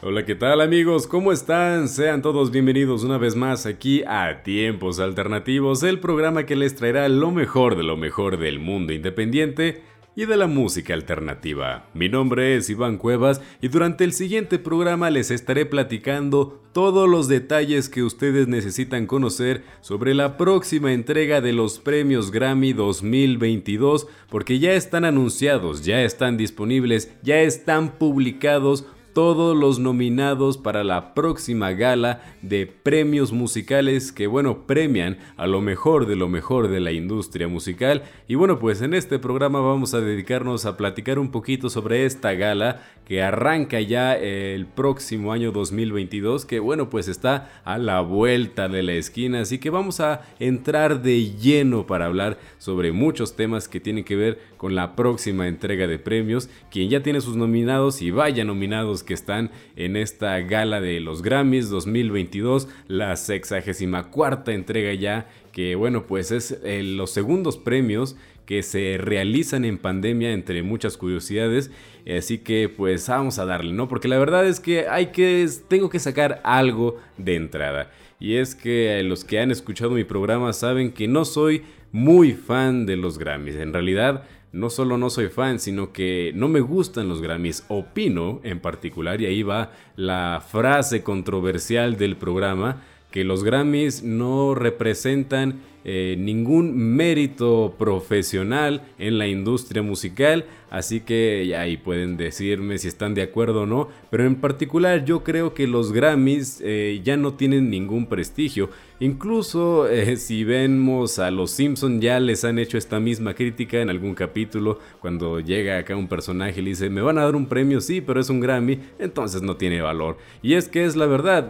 Hola, ¿qué tal amigos? ¿Cómo están? Sean todos bienvenidos una vez más aquí a Tiempos Alternativos, el programa que les traerá lo mejor de lo mejor del mundo independiente y de la música alternativa. Mi nombre es Iván Cuevas y durante el siguiente programa les estaré platicando todos los detalles que ustedes necesitan conocer sobre la próxima entrega de los premios Grammy 2022 porque ya están anunciados, ya están disponibles, ya están publicados todos los nominados para la próxima gala de premios musicales que bueno premian a lo mejor de lo mejor de la industria musical. Y bueno pues en este programa vamos a dedicarnos a platicar un poquito sobre esta gala que arranca ya el próximo año 2022 que bueno pues está a la vuelta de la esquina. Así que vamos a entrar de lleno para hablar sobre muchos temas que tienen que ver con la próxima entrega de premios. Quien ya tiene sus nominados y vaya nominados que están en esta gala de los Grammys 2022, la 64 entrega ya, que bueno, pues es eh, los segundos premios que se realizan en pandemia entre muchas curiosidades, así que pues vamos a darle, ¿no? Porque la verdad es que hay que tengo que sacar algo de entrada. Y es que los que han escuchado mi programa saben que no soy muy fan de los Grammys. En realidad, no solo no soy fan, sino que no me gustan los Grammys. Opino en particular, y ahí va la frase controversial del programa, que los Grammys no representan eh, ningún mérito profesional en la industria musical, así que ahí pueden decirme si están de acuerdo o no, pero en particular yo creo que los Grammys eh, ya no tienen ningún prestigio, incluso eh, si vemos a los Simpson ya les han hecho esta misma crítica en algún capítulo, cuando llega acá un personaje y le dice, me van a dar un premio, sí, pero es un Grammy, entonces no tiene valor, y es que es la verdad,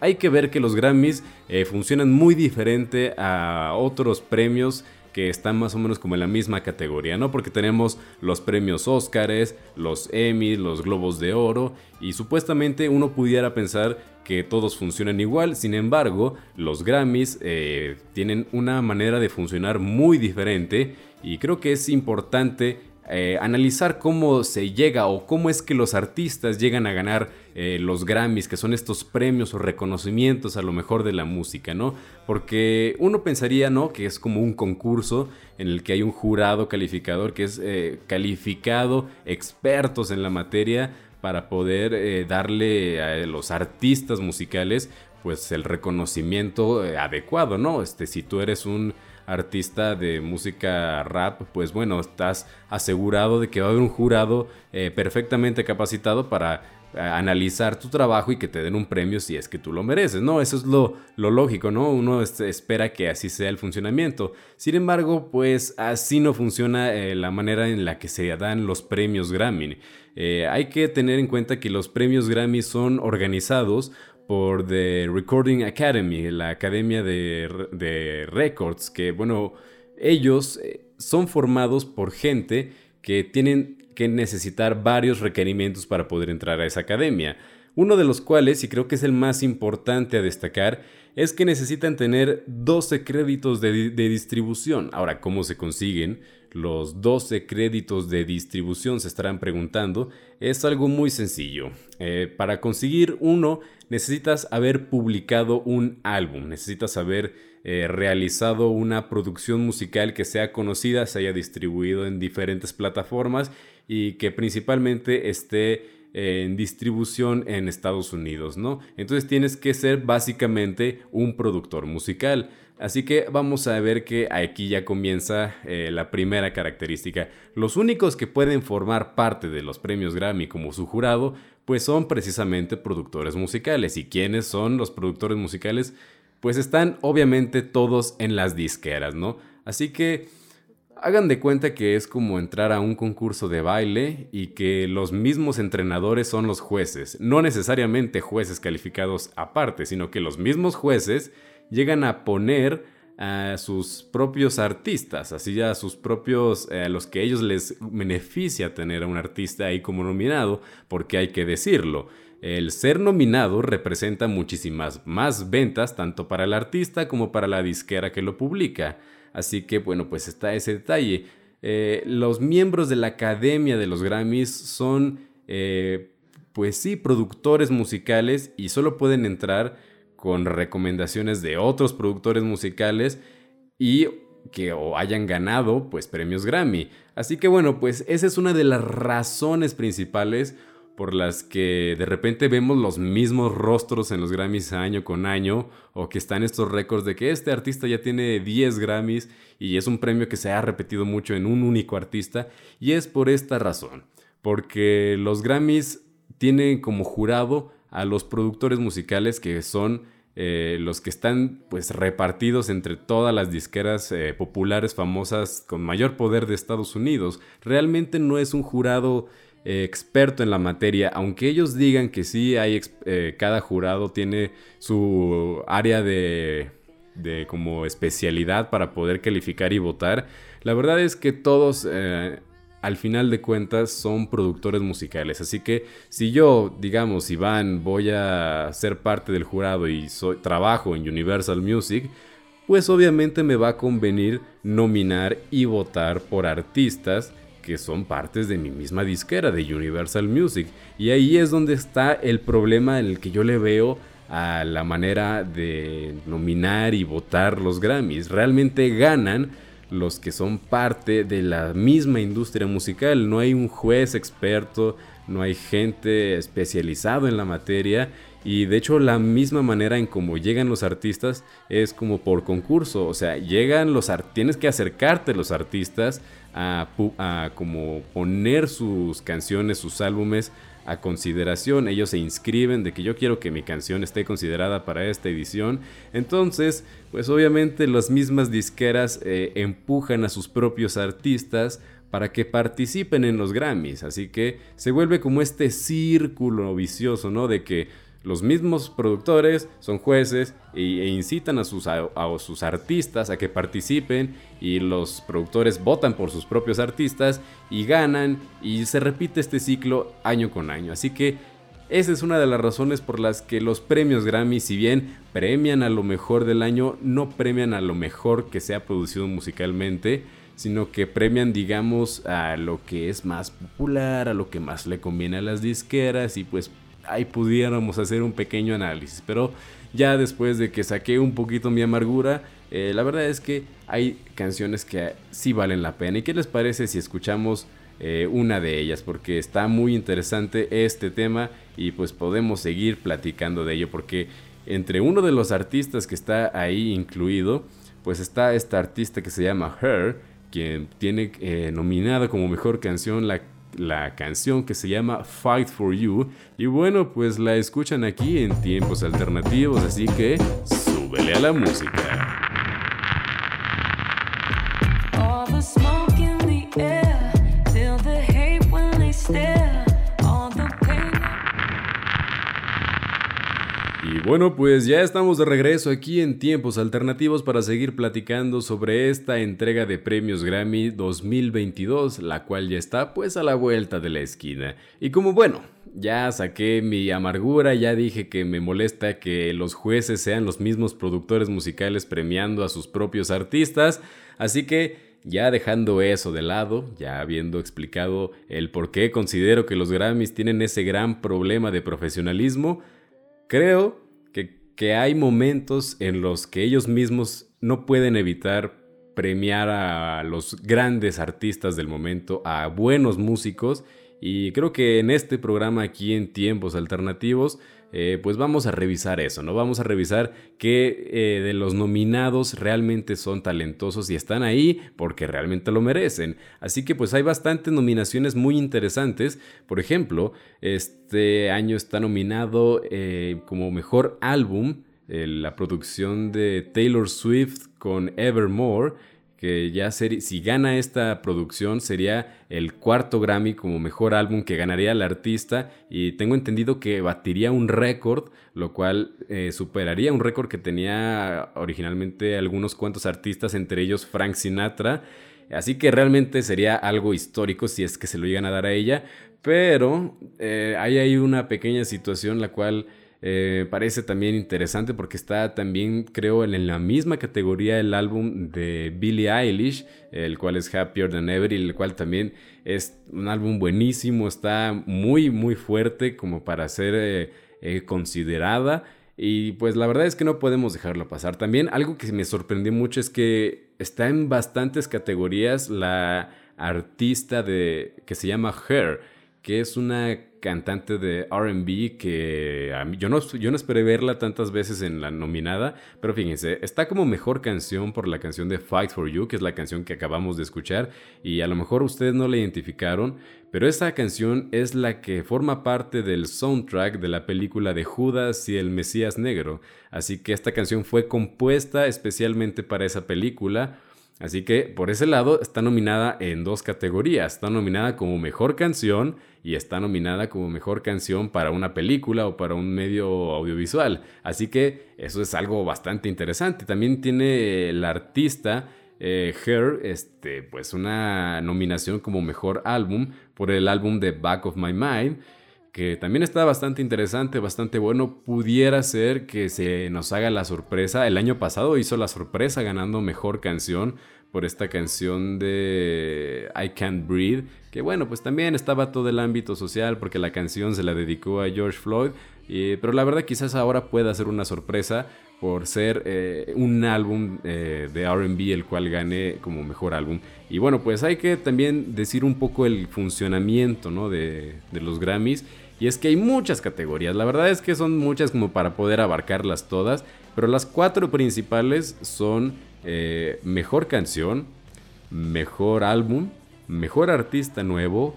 hay que ver que los Grammys eh, funcionan muy diferente a otros premios que están más o menos como en la misma categoría, ¿no? Porque tenemos los premios Óscares, los Emmy, los Globos de Oro y supuestamente uno pudiera pensar que todos funcionan igual, sin embargo, los Grammys eh, tienen una manera de funcionar muy diferente y creo que es importante eh, analizar cómo se llega o cómo es que los artistas llegan a ganar eh, los Grammys, que son estos premios o reconocimientos a lo mejor de la música, ¿no? Porque uno pensaría, ¿no? Que es como un concurso en el que hay un jurado calificador que es eh, calificado, expertos en la materia, para poder darle a los artistas musicales pues el reconocimiento adecuado, ¿no? Este, si tú eres un artista de música rap, pues bueno, estás asegurado de que va a haber un jurado eh, perfectamente capacitado para eh, analizar tu trabajo y que te den un premio si es que tú lo mereces, ¿no? Eso es lo, lógico, ¿no? Uno espera que así sea el funcionamiento. Sin embargo, pues así no funciona eh, la manera en la que se dan los premios Grammy. hay que tener en cuenta que los premios Grammy son organizados por The Recording Academy, la academia de, records, que bueno, ellos eh, son formados por gente que tienen que necesitar varios requerimientos para poder entrar a esa academia. Uno de los cuales, y creo que es el más importante a destacar, es que necesitan tener 12 créditos de, distribución. Ahora, ¿cómo se consiguen los 12 créditos de distribución? Se estarán preguntando. Es algo muy sencillo. Eh, para conseguir uno, necesitas haber publicado un álbum, necesitas haber eh, realizado una producción musical que sea conocida, se haya distribuido en diferentes plataformas y que principalmente esté en distribución en Estados Unidos, ¿no? Entonces tienes que ser básicamente un productor musical. Así que vamos a ver que aquí ya comienza eh, la primera característica. Los únicos que pueden formar parte de los premios Grammy como su jurado, pues son precisamente productores musicales. ¿Y quiénes son los productores musicales? Pues están obviamente todos en las disqueras, ¿no? Así que Hagan de cuenta que es como entrar a un concurso de baile y que los mismos entrenadores son los jueces, no necesariamente jueces calificados aparte, sino que los mismos jueces llegan a poner a sus propios artistas, así a sus propios, eh, a los que ellos les beneficia tener a un artista ahí como nominado, porque hay que decirlo, el ser nominado representa muchísimas más ventas tanto para el artista como para la disquera que lo publica. Así que bueno, pues está ese detalle. Eh, los miembros de la Academia de los Grammys son, eh, pues sí, productores musicales y solo pueden entrar con recomendaciones de otros productores musicales y que hayan ganado pues premios Grammy. Así que bueno, pues esa es una de las razones principales por las que de repente vemos los mismos rostros en los Grammys año con año, o que están estos récords de que este artista ya tiene 10 Grammys y es un premio que se ha repetido mucho en un único artista, y es por esta razón, porque los Grammys tienen como jurado a los productores musicales que son eh, los que están pues repartidos entre todas las disqueras eh, populares famosas con mayor poder de Estados Unidos. Realmente no es un jurado experto en la materia, aunque ellos digan que sí hay, eh, cada jurado tiene su área de, de, como especialidad para poder calificar y votar, la verdad es que todos eh, al final de cuentas son productores musicales, así que si yo, digamos, Iván, voy a ser parte del jurado y trabajo en Universal Music, pues obviamente me va a convenir nominar y votar por artistas que son partes de mi misma disquera, de Universal Music. Y ahí es donde está el problema en el que yo le veo a la manera de nominar y votar los Grammys. Realmente ganan los que son parte de la misma industria musical. No hay un juez experto, no hay gente especializado en la materia. Y de hecho la misma manera en cómo llegan los artistas es como por concurso. O sea, llegan los tienes que acercarte a los artistas a, como poner sus canciones, sus álbumes a consideración. Ellos se inscriben de que yo quiero que mi canción esté considerada para esta edición. Entonces, pues obviamente las mismas disqueras eh, empujan a sus propios artistas para que participen en los Grammys. Así que se vuelve como este círculo vicioso, ¿no? De que los mismos productores son jueces e, incitan a sus, a, sus, artistas a que participen y los productores votan por sus propios artistas y ganan y se repite este ciclo año con año. Así que esa es una de las razones por las que los premios Grammy, si bien premian a lo mejor del año, no premian a lo mejor que se ha producido musicalmente, sino que premian, digamos, a lo que es más popular, a lo que más le conviene a las disqueras y pues ahí pudiéramos hacer un pequeño análisis. Pero ya después de que saqué un poquito mi amargura, eh, la verdad es que hay canciones que sí valen la pena. ¿Y qué les parece si escuchamos eh, una de ellas? Porque está muy interesante este tema y pues podemos seguir platicando de ello. Porque entre uno de los artistas que está ahí incluido, pues está esta artista que se llama Her, quien tiene eh, nominada como mejor canción la la canción que se llama Fight for You. Y bueno, pues la escuchan aquí en tiempos alternativos, así que súbele a la música. Bueno, pues ya estamos de regreso aquí en Tiempos Alternativos para seguir platicando sobre esta entrega de premios Grammy 2022, la cual ya está pues a la vuelta de la esquina. Y como bueno, ya saqué mi amargura, ya dije que me molesta que los jueces sean los mismos productores musicales premiando a sus propios artistas, así que ya dejando eso de lado, ya habiendo explicado el por qué considero que los Grammys tienen ese gran problema de profesionalismo, Creo que, hay momentos en los que ellos mismos no pueden evitar premiar a los grandes artistas del momento, a buenos músicos, y creo que en este programa aquí en Tiempos Alternativos eh, pues vamos a revisar eso, ¿no? Vamos a revisar qué eh, de los nominados realmente son talentosos y están ahí porque realmente lo merecen. Así que pues hay bastantes nominaciones muy interesantes. Por ejemplo, este año está nominado eh, como mejor álbum la producción de Taylor Swift con Evermore que ya si gana esta producción sería el cuarto Grammy como mejor álbum que ganaría el artista y tengo entendido que batiría un récord, lo cual eh, superaría un récord que tenía originalmente algunos cuantos artistas, entre ellos Frank Sinatra. Así que realmente sería algo histórico si es que se lo llegan a dar a ella, pero eh, hay ahí una pequeña situación la cual eh, parece también interesante porque está también, creo, en la misma categoría el álbum de Billie Eilish, el cual es Happier Than Ever, y el cual también es un álbum buenísimo, está muy, muy fuerte como para ser eh, eh, considerada. Y pues la verdad es que no podemos dejarlo pasar. También algo que me sorprendió mucho es que está en bastantes categorías la artista de, que se llama Her, que es una cantante de RB que yo, no, yo no esperé verla tantas veces en la nominada, pero fíjense, está como mejor canción por la canción de Fight for You, que es la canción que acabamos de escuchar, y a lo mejor ustedes no la identificaron, pero esa canción es la que forma parte del soundtrack de la película de Judas y el Mesías Negro, así que esta canción fue compuesta especialmente para esa película, Así que por ese lado está nominada en dos categorías. Está nominada como mejor canción y está nominada como mejor canción para una película o para un medio audiovisual. Así que eso es algo bastante interesante. También tiene el artista eh, Her, este, pues una nominación como mejor álbum por el álbum de Back of My Mind que también está bastante interesante, bastante bueno. Pudiera ser que se nos haga la sorpresa. El año pasado hizo la sorpresa ganando mejor canción por esta canción de I Can't Breathe, que bueno, pues también estaba todo el ámbito social porque la canción se la dedicó a George Floyd, pero la verdad quizás ahora pueda ser una sorpresa por ser eh, un álbum eh, de RB el cual gane como mejor álbum. Y bueno, pues hay que también decir un poco el funcionamiento ¿no? de, los Grammys. Y es que hay muchas categorías, la verdad es que son muchas como para poder abarcarlas todas, pero las cuatro principales son eh, mejor canción, mejor álbum, mejor artista nuevo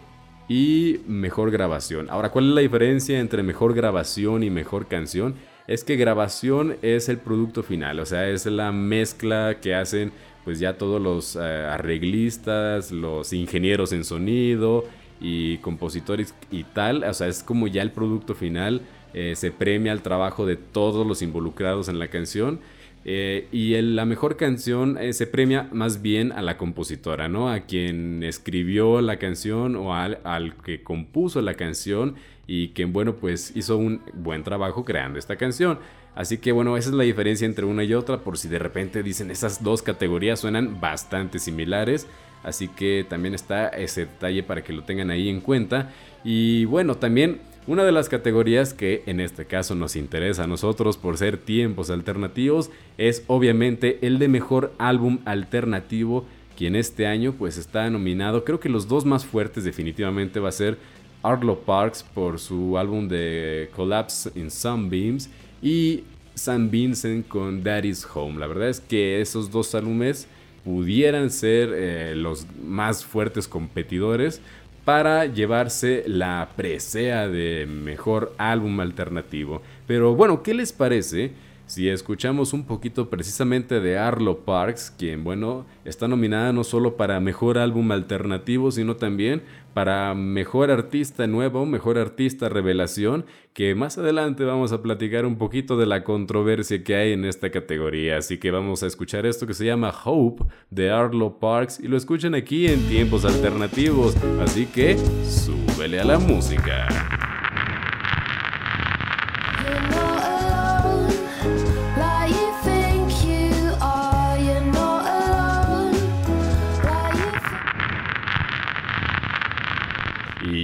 y mejor grabación. Ahora, ¿cuál es la diferencia entre mejor grabación y mejor canción? Es que grabación es el producto final, o sea, es la mezcla que hacen pues ya todos los eh, arreglistas, los ingenieros en sonido y compositores y tal, o sea, es como ya el producto final, eh, se premia el trabajo de todos los involucrados en la canción eh, y la mejor canción se premia más bien a la compositora, ¿no? A quien escribió la canción o al, que compuso la canción y quien, bueno, pues hizo un buen trabajo creando esta canción. Así que, bueno, esa es la diferencia entre una y otra, por si de repente dicen esas dos categorías suenan bastante similares. Así que también está ese detalle para que lo tengan ahí en cuenta. Y bueno, también una de las categorías que en este caso nos interesa a nosotros por ser tiempos alternativos es obviamente el de mejor álbum alternativo, quien este año pues está nominado. Creo que los dos más fuertes definitivamente va a ser Arlo Parks por su álbum de Collapse in Sunbeams y San Vincent con Daddy's Home. La verdad es que esos dos álbumes pudieran ser eh, los más fuertes competidores para llevarse la presea de mejor álbum alternativo. Pero bueno, ¿qué les parece si escuchamos un poquito precisamente de Arlo Parks, quien bueno, está nominada no solo para mejor álbum alternativo, sino también para mejor artista nuevo, mejor artista revelación, que más adelante vamos a platicar un poquito de la controversia que hay en esta categoría. Así que vamos a escuchar esto que se llama Hope de Arlo Parks y lo escuchan aquí en tiempos alternativos. Así que súbele a la música.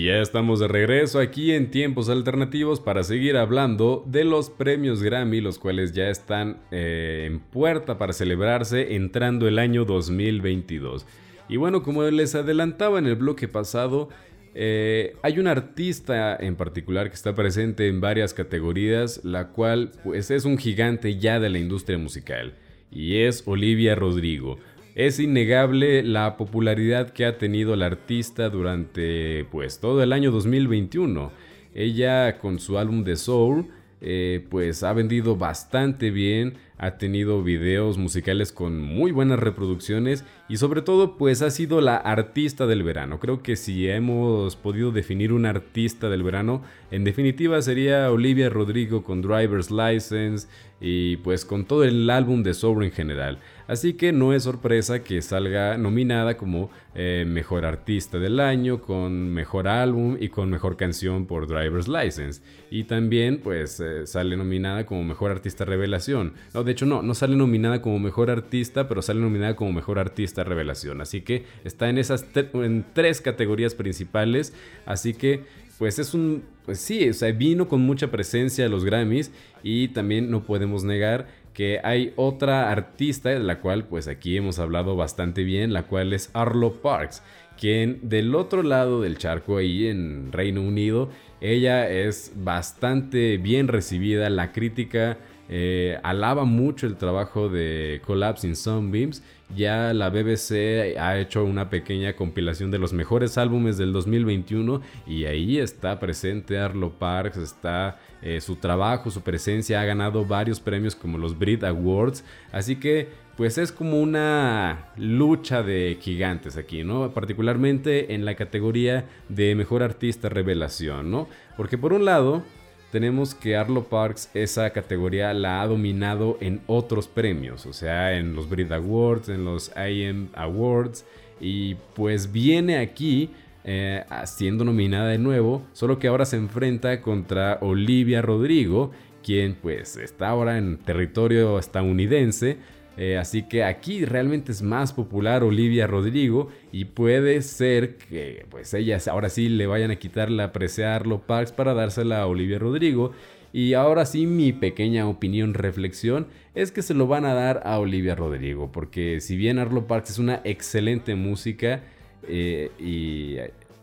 Ya estamos de regreso aquí en tiempos alternativos para seguir hablando de los premios Grammy, los cuales ya están eh, en puerta para celebrarse entrando el año 2022. Y bueno, como les adelantaba en el bloque pasado, eh, hay un artista en particular que está presente en varias categorías, la cual pues es un gigante ya de la industria musical, y es Olivia Rodrigo. Es innegable la popularidad que ha tenido la artista durante pues todo el año 2021. Ella con su álbum de Soul eh, pues ha vendido bastante bien, ha tenido videos musicales con muy buenas reproducciones y sobre todo pues ha sido la artista del verano. Creo que si hemos podido definir un artista del verano, en definitiva sería Olivia Rodrigo con Driver's License y pues con todo el álbum de Soul en general. Así que no es sorpresa que salga nominada como eh, mejor artista del año, con mejor álbum y con mejor canción por Driver's License. Y también pues eh, sale nominada como mejor artista revelación. No, de hecho no, no sale nominada como mejor artista, pero sale nominada como mejor artista revelación. Así que está en esas en tres categorías principales. Así que pues es un, pues sí, o sea, vino con mucha presencia a los Grammys y también no podemos negar que hay otra artista de la cual pues aquí hemos hablado bastante bien, la cual es Arlo Parks, quien del otro lado del charco ahí en Reino Unido, ella es bastante bien recibida, la crítica eh, alaba mucho el trabajo de Collapsing Sunbeams. Ya la BBC ha hecho una pequeña compilación de los mejores álbumes del 2021 y ahí está presente Arlo Parks, está eh, su trabajo, su presencia, ha ganado varios premios como los Brit Awards, así que pues es como una lucha de gigantes aquí, ¿no? Particularmente en la categoría de mejor artista revelación, ¿no? Porque por un lado tenemos que Arlo Parks esa categoría la ha dominado en otros premios, o sea, en los Brit Awards, en los IM Awards, y pues viene aquí eh, siendo nominada de nuevo, solo que ahora se enfrenta contra Olivia Rodrigo, quien pues está ahora en territorio estadounidense, eh, así que aquí realmente es más popular Olivia Rodrigo y puede ser que pues ellas ahora sí le vayan a quitar la apreciarlo Parks para dársela a Olivia Rodrigo. Y ahora sí mi pequeña opinión, reflexión, es que se lo van a dar a Olivia Rodrigo, porque si bien Arlo Parks es una excelente música eh, y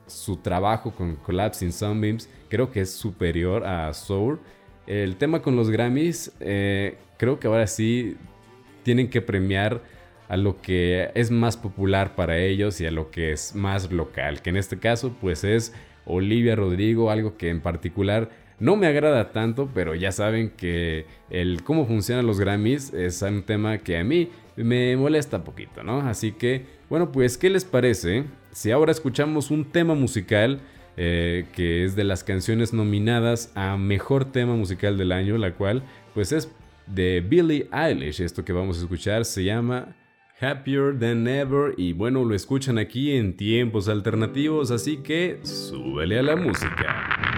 su trabajo con Collapsing Sunbeams creo que es superior a Soul, el tema con los Grammys eh, creo que ahora sí tienen que premiar a lo que es más popular para ellos y a lo que es más local, que en este caso pues es Olivia Rodrigo, algo que en particular no me agrada tanto, pero ya saben que el cómo funcionan los Grammys es un tema que a mí me molesta poquito, ¿no? Así que, bueno, pues, ¿qué les parece si ahora escuchamos un tema musical eh, que es de las canciones nominadas a Mejor Tema Musical del Año, la cual, pues, es de Billie Eilish. Esto que vamos a escuchar se llama Happier Than Ever y bueno, lo escuchan aquí en tiempos alternativos, así que súbele a la música.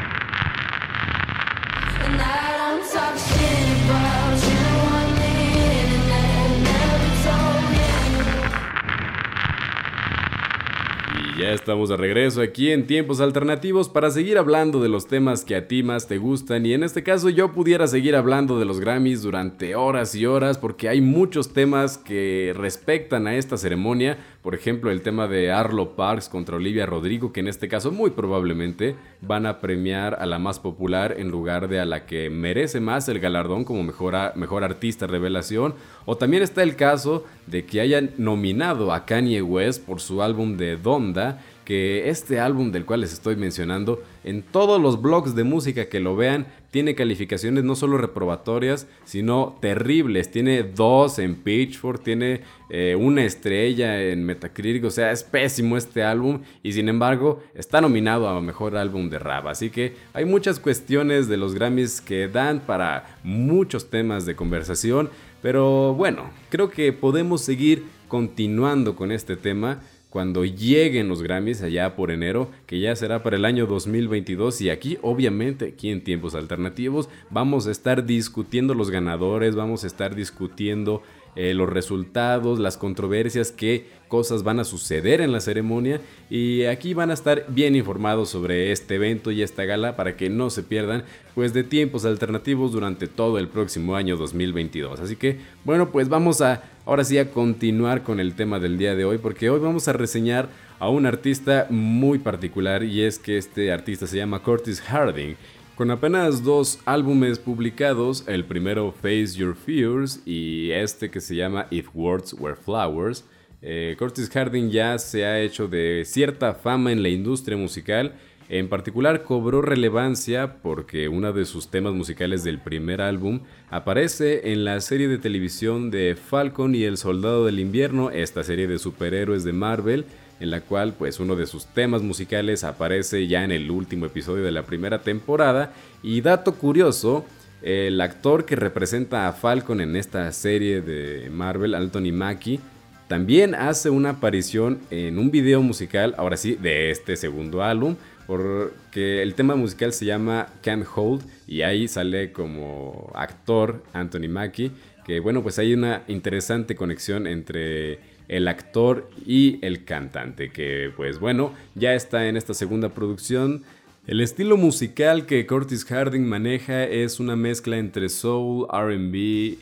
Ya estamos de regreso aquí en Tiempos Alternativos para seguir hablando de los temas que a ti más te gustan. Y en este caso yo pudiera seguir hablando de los Grammys durante horas y horas porque hay muchos temas que respectan a esta ceremonia, por ejemplo el tema de Arlo Parks contra Olivia Rodrigo que en este caso muy probablemente van a premiar a la más popular en lugar de a la que merece más el galardón como mejor, mejor artista revelación. O también está el caso de que hayan nominado a Kanye West por su álbum de Donda, que este álbum del cual les estoy mencionando, en todos los blogs de música que lo vean, tiene calificaciones no solo reprobatorias, sino terribles. Tiene dos en Pitchfork, tiene eh, una estrella en Metacritic, o sea, es pésimo este álbum y sin embargo está nominado a Mejor Álbum de Rap. Así que hay muchas cuestiones de los Grammys que dan para muchos temas de conversación. Pero bueno, creo que podemos seguir continuando con este tema cuando lleguen los Grammys allá por enero, que ya será para el año 2022 y aquí obviamente aquí en tiempos alternativos vamos a estar discutiendo los ganadores, vamos a estar discutiendo eh, los resultados, las controversias, qué cosas van a suceder en la ceremonia y aquí van a estar bien informados sobre este evento y esta gala para que no se pierdan pues de tiempos alternativos durante todo el próximo año 2022. Así que bueno pues vamos a ahora sí a continuar con el tema del día de hoy porque hoy vamos a reseñar a un artista muy particular y es que este artista se llama Curtis Harding con apenas dos álbumes publicados, el primero Face Your Fears y este que se llama If Words Were Flowers, eh, Curtis Harding ya se ha hecho de cierta fama en la industria musical. En particular cobró relevancia porque uno de sus temas musicales del primer álbum aparece en la serie de televisión de Falcon y el Soldado del Invierno, esta serie de superhéroes de Marvel, en la cual pues uno de sus temas musicales aparece ya en el último episodio de la primera temporada. Y dato curioso, el actor que representa a Falcon en esta serie de Marvel, Anthony Mackie, también hace una aparición en un video musical, ahora sí, de este segundo álbum, porque el tema musical se llama Can't Hold y ahí sale como actor Anthony Mackie, que bueno, pues hay una interesante conexión entre el actor y el cantante, que pues bueno, ya está en esta segunda producción. El estilo musical que Curtis Harding maneja es una mezcla entre soul, RB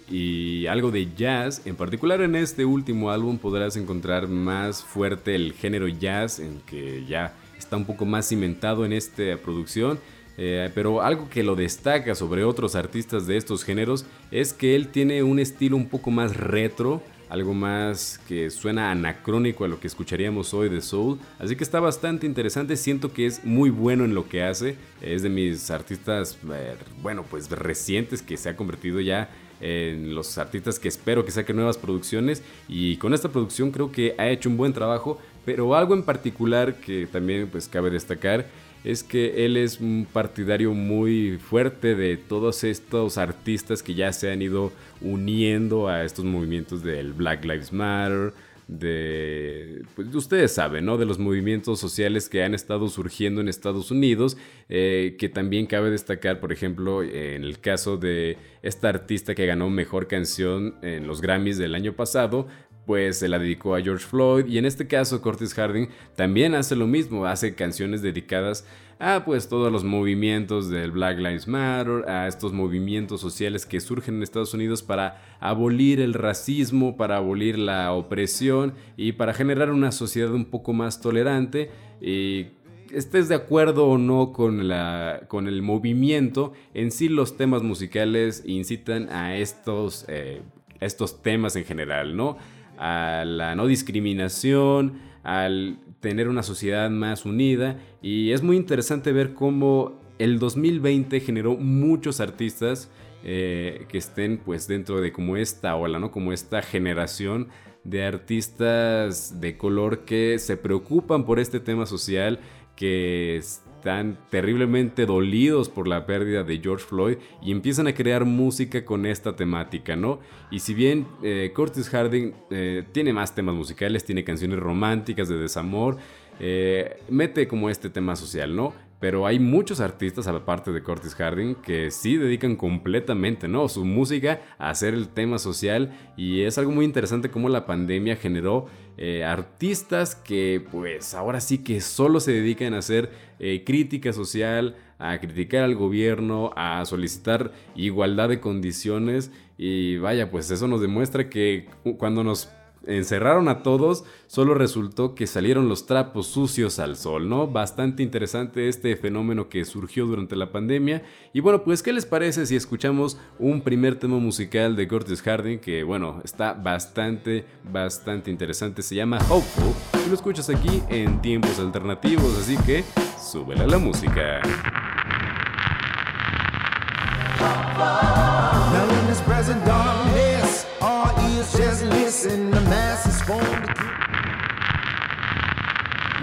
y algo de jazz. En particular en este último álbum podrás encontrar más fuerte el género jazz, en que ya está un poco más cimentado en esta producción. Eh, pero algo que lo destaca sobre otros artistas de estos géneros es que él tiene un estilo un poco más retro, algo más que suena anacrónico a lo que escucharíamos hoy de Soul. Así que está bastante interesante, siento que es muy bueno en lo que hace. Es de mis artistas, eh, bueno, pues recientes que se ha convertido ya en los artistas que espero que saquen nuevas producciones. Y con esta producción creo que ha hecho un buen trabajo, pero algo en particular que también pues cabe destacar es que él es un partidario muy fuerte de todos estos artistas que ya se han ido uniendo a estos movimientos del Black Lives Matter, de, pues ustedes saben, ¿no? De los movimientos sociales que han estado surgiendo en Estados Unidos, eh, que también cabe destacar, por ejemplo, en el caso de esta artista que ganó Mejor Canción en los Grammys del año pasado, pues se la dedicó a George Floyd y en este caso Curtis Harding también hace lo mismo, hace canciones dedicadas a pues todos los movimientos del Black Lives Matter, a estos movimientos sociales que surgen en Estados Unidos para abolir el racismo, para abolir la opresión y para generar una sociedad un poco más tolerante y estés de acuerdo o no con, la, con el movimiento, en sí los temas musicales incitan a estos, eh, estos temas en general, ¿no? A la no discriminación, al tener una sociedad más unida y es muy interesante ver cómo el 2020 generó muchos artistas eh, que estén pues dentro de como esta ola, ¿no? Como esta generación de artistas de color que se preocupan por este tema social, que están terriblemente dolidos por la pérdida de George Floyd y empiezan a crear música con esta temática, ¿no? Y si bien eh, Curtis Harding eh, tiene más temas musicales, tiene canciones románticas de desamor, eh, mete como este tema social, ¿no? Pero hay muchos artistas, aparte de Curtis Harding, que sí dedican completamente, ¿no? Su música a hacer el tema social. Y es algo muy interesante cómo la pandemia generó eh, artistas que, pues, ahora sí que solo se dedican a hacer eh, crítica social, a criticar al gobierno, a solicitar igualdad de condiciones. Y vaya, pues eso nos demuestra que cuando nos encerraron a todos, solo resultó que salieron los trapos sucios al sol, ¿no? Bastante interesante este fenómeno que surgió durante la pandemia. Y bueno, pues, ¿qué les parece si escuchamos un primer tema musical de Curtis Harding que, bueno, está bastante, bastante interesante? Se llama Hopeful y lo escuchas aquí en tiempos alternativos, así que súbele a la música.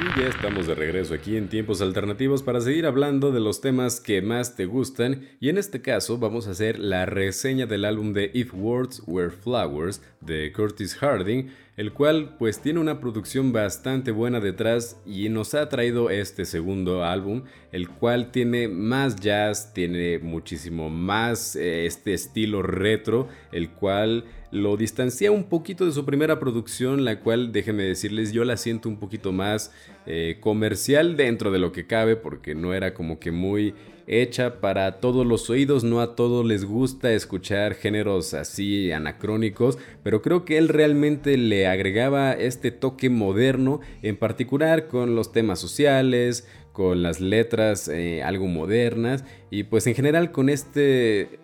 Y ya estamos de regreso aquí en Tiempos Alternativos para seguir hablando de los temas que más te gustan. Y en este caso vamos a hacer la reseña del álbum de If Words Were Flowers de Curtis Harding el cual pues tiene una producción bastante buena detrás y nos ha traído este segundo álbum, el cual tiene más jazz, tiene muchísimo más eh, este estilo retro, el cual lo distancia un poquito de su primera producción, la cual déjenme decirles yo la siento un poquito más eh, comercial dentro de lo que cabe, porque no era como que muy hecha para todos los oídos, no a todos les gusta escuchar géneros así anacrónicos, pero creo que él realmente le agregaba este toque moderno, en particular con los temas sociales, con las letras eh, algo modernas y pues en general con este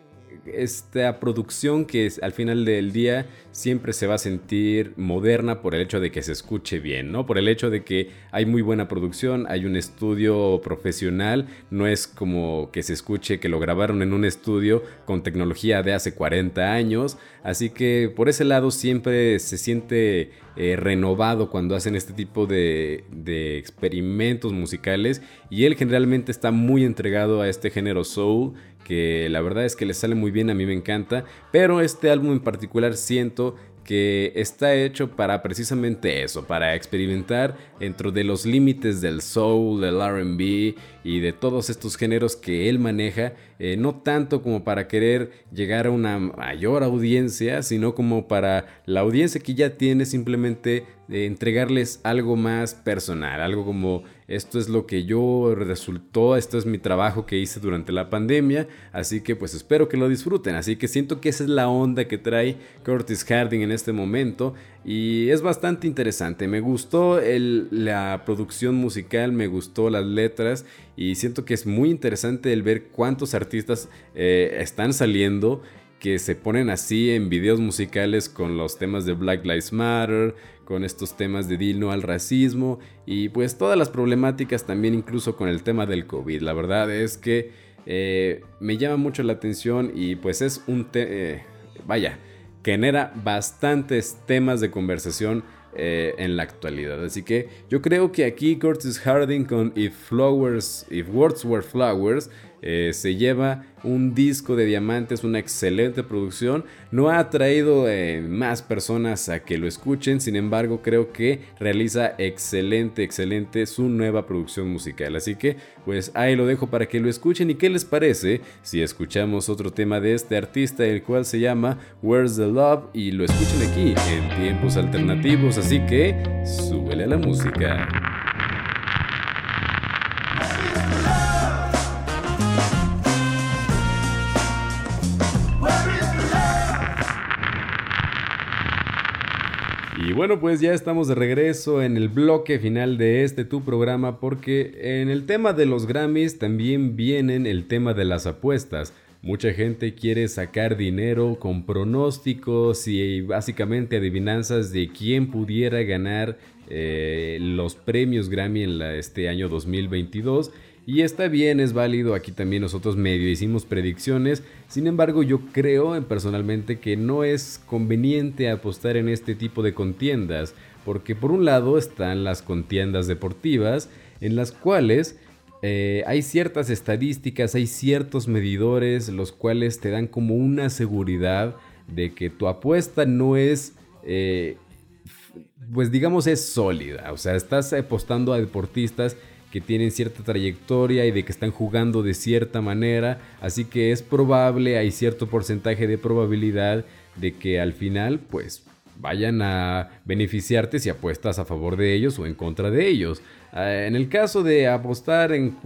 esta producción que al final del día siempre se va a sentir moderna por el hecho de que se escuche bien, ¿no? Por el hecho de que hay muy buena producción, hay un estudio profesional, no es como que se escuche que lo grabaron en un estudio con tecnología de hace 40 años, así que por ese lado siempre se siente eh, renovado cuando hacen este tipo de, de experimentos musicales y él generalmente está muy entregado a este género soul que la verdad es que le sale muy bien, a mí me encanta, pero este álbum en particular siento que está hecho para precisamente eso, para experimentar dentro de los límites del soul, del RB y de todos estos géneros que él maneja, eh, no tanto como para querer llegar a una mayor audiencia, sino como para la audiencia que ya tiene simplemente de entregarles algo más personal, algo como esto es lo que yo resultó, esto es mi trabajo que hice durante la pandemia, así que pues espero que lo disfruten, así que siento que esa es la onda que trae Curtis Harding en este momento y es bastante interesante, me gustó la producción musical, me gustó las letras y siento que es muy interesante el ver cuántos artistas eh, están saliendo que se ponen así en videos musicales con los temas de Black Lives Matter, con estos temas de Dil no al racismo y pues todas las problemáticas también incluso con el tema del COVID. La verdad es que eh, me llama mucho la atención y pues es un... Eh, vaya, genera bastantes temas de conversación eh, en la actualidad. Así que yo creo que aquí Curtis Harding con If Flowers, If Words Were Flowers, se lleva un disco de diamantes, una excelente producción. No ha atraído eh, más personas a que lo escuchen, sin embargo creo que realiza excelente, excelente su nueva producción musical. Así que pues ahí lo dejo para que lo escuchen y qué les parece si escuchamos otro tema de este artista, el cual se llama Where's the Love y lo escuchen aquí en tiempos alternativos. Así que súbele a la música. Y bueno, pues ya estamos de regreso en el bloque final de este tu programa porque en el tema de los Grammys también vienen el tema de las apuestas. Mucha gente quiere sacar dinero con pronósticos y básicamente adivinanzas de quién pudiera ganar eh, los premios Grammy en este año 2022. Y está bien, es válido, aquí también nosotros medio hicimos predicciones, sin embargo yo creo personalmente que no es conveniente apostar en este tipo de contiendas, porque por un lado están las contiendas deportivas, en las cuales eh, hay ciertas estadísticas, hay ciertos medidores, los cuales te dan como una seguridad de que tu apuesta no es... Eh, pues digamos es sólida, o sea, estás apostando a deportistas que tienen cierta trayectoria y de que están jugando de cierta manera, así que es probable, hay cierto porcentaje de probabilidad de que al final pues vayan a beneficiarte si apuestas a favor de ellos o en contra de ellos. Ah, en el caso de apostar en,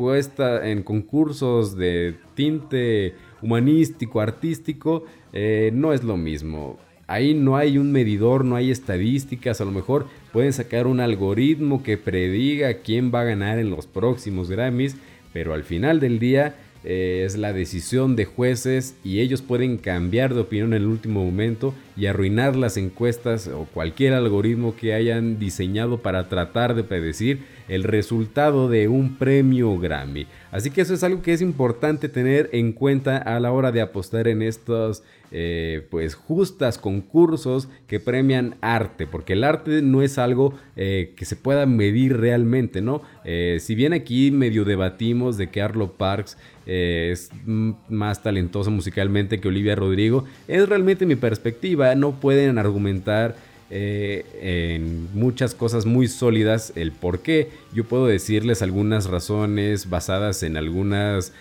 en concursos de tinte humanístico, artístico, eh, no es lo mismo. Ahí no hay un medidor, no hay estadísticas, a lo mejor pueden sacar un algoritmo que prediga quién va a ganar en los próximos Grammys, pero al final del día eh, es la decisión de jueces y ellos pueden cambiar de opinión en el último momento y arruinar las encuestas o cualquier algoritmo que hayan diseñado para tratar de predecir el resultado de un premio Grammy. Así que eso es algo que es importante tener en cuenta a la hora de apostar en estos eh, pues justas concursos que premian arte, porque el arte no es algo eh, que se pueda medir realmente, ¿no? Eh, si bien aquí medio debatimos de que Arlo Parks es más talentoso musicalmente que Olivia Rodrigo, es realmente mi perspectiva, no pueden argumentar en muchas cosas muy sólidas el por qué. Yo puedo decirles algunas razones basadas en algunos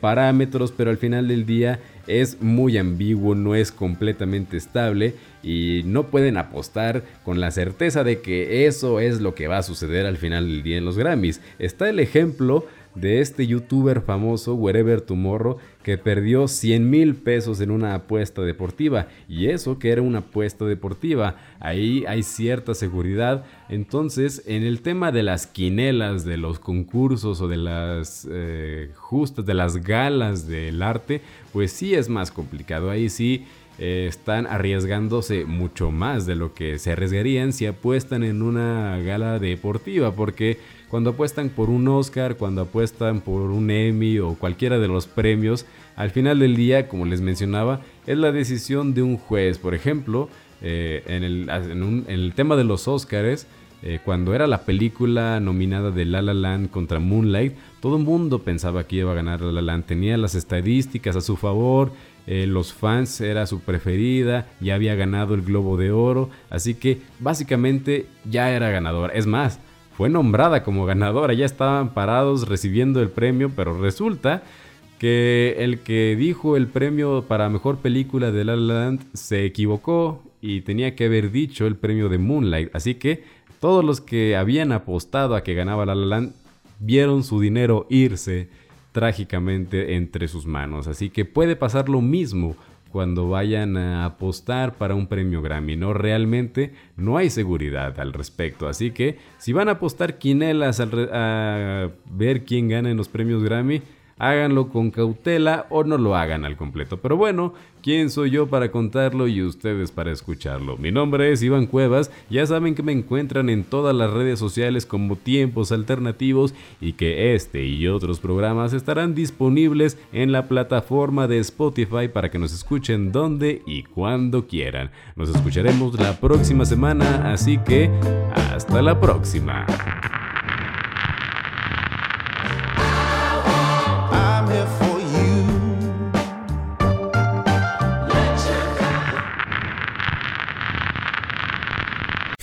parámetros, pero al final del día es muy ambiguo, no es completamente estable y no pueden apostar con la certeza de que eso es lo que va a suceder al final del día en los Grammys. Está el ejemplo de este youtuber famoso, Wherever Tomorrow, que perdió 100 mil pesos en una apuesta deportiva. Y eso que era una apuesta deportiva. Ahí hay cierta seguridad. Entonces, en el tema de las quinelas, de los concursos o de las eh, justas, de las galas del arte, pues sí es más complicado. Ahí sí eh, están arriesgándose mucho más de lo que se arriesgarían si apuestan en una gala deportiva, porque cuando apuestan por un Oscar, cuando apuestan por un Emmy o cualquiera de los premios, al final del día, como les mencionaba, es la decisión de un juez. Por ejemplo, eh, en, el, tema de los Oscars, eh, cuando era la película nominada de La La Land contra Moonlight, todo el mundo pensaba que iba a ganar La La Land. Tenía las estadísticas a su favor, eh, los fans era su preferida, ya había ganado el Globo de Oro, así que básicamente ya era ganadora. Es más, fue nombrada como ganadora, ya estaban parados recibiendo el premio, pero resulta que el que dijo el premio para mejor película de La La Land se equivocó y tenía que haber dicho el premio de Moonlight, así que todos los que habían apostado a que ganaba La La Land vieron su dinero irse trágicamente entre sus manos. Así que puede pasar lo mismo cuando vayan a apostar para un premio Grammy, ¿no? Realmente no hay seguridad al respecto. Así que si van a apostar quinelas a ver quién gana en los premios Grammy, háganlo con cautela o no lo hagan al completo. Pero bueno, ¿quién soy yo para contarlo y ustedes para escucharlo? Mi nombre es Iván Cuevas, ya saben que me encuentran en todas las redes sociales como Tiempos Alternativos y que este y otros programas estarán disponibles en la plataforma de Spotify para que nos escuchen donde y cuando quieran. Nos escucharemos la próxima semana, así que hasta la próxima.